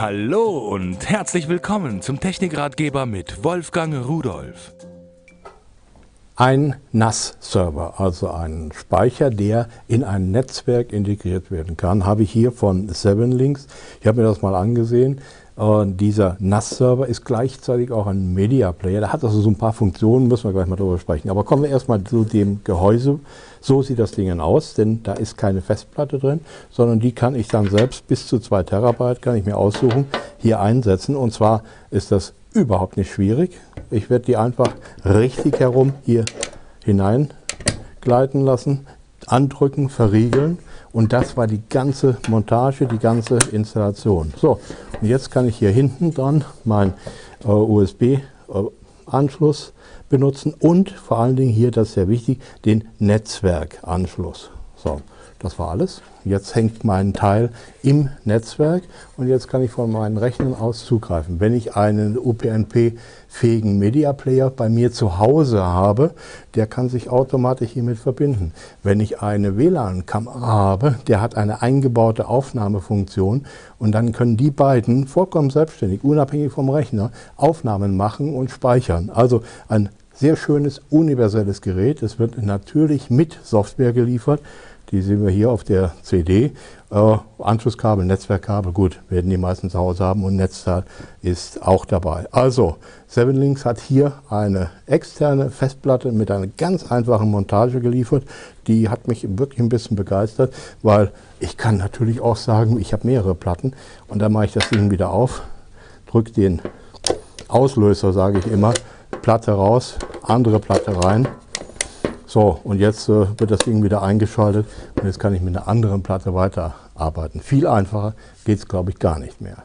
Hallo und herzlich willkommen zum Technikratgeber mit Wolfgang Rudolf. Ein NAS-Server, also ein Speicher, der in ein Netzwerk integriert werden kann, habe ich hier von 7links. Ich habe mir das mal angesehen. Und dieser NAS-Server ist gleichzeitig auch ein Media-Player. Der hat also so ein paar Funktionen, müssen wir gleich mal darüber sprechen. Aber kommen wir erstmal zu dem Gehäuse. So sieht das Ding aus, denn da ist keine Festplatte drin, sondern die kann ich dann selbst bis zu 2 Terabyte kann ich mir aussuchen, hier einsetzen. Und zwar ist das überhaupt nicht schwierig. Ich werde die einfach richtig herum hier hineingleiten lassen, andrücken, verriegeln und das war die ganze Montage, die ganze Installation. So, und jetzt kann ich hier hinten dran meinen äh, USB-Anschluss benutzen und vor allen Dingen hier, das ist sehr wichtig, den Netzwerkanschluss. So, das war alles. Jetzt hängt mein Teil im Netzwerk und jetzt kann ich von meinen Rechnern aus zugreifen. Wenn ich einen UPnP-fähigen Media Player bei mir zu Hause habe, der kann sich automatisch hiermit verbinden. Wenn ich eine WLAN-Kamera habe, der hat eine eingebaute Aufnahmefunktion und dann können die beiden vollkommen selbstständig, unabhängig vom Rechner, Aufnahmen machen und speichern. Also ein sehr schönes universelles Gerät. Es wird natürlich mit Software geliefert. Die sehen wir hier auf der CD. Äh, Anschlusskabel, Netzwerkkabel, gut, werden die meisten zu Hause haben und Netzteil ist auch dabei. Also, 7links hat hier eine externe Festplatte mit einer ganz einfachen Montage geliefert. Die hat mich wirklich ein bisschen begeistert, weil ich kann natürlich auch sagen, ich habe mehrere Platten und dann mache ich das Ding wieder auf, drücke den Auslöser, sage ich immer, Platte raus, andere Platte rein so, und jetzt äh, wird das Ding wieder eingeschaltet und jetzt kann ich mit einer anderen Platte weiterarbeiten. Viel einfacher geht es, glaube ich, gar nicht mehr.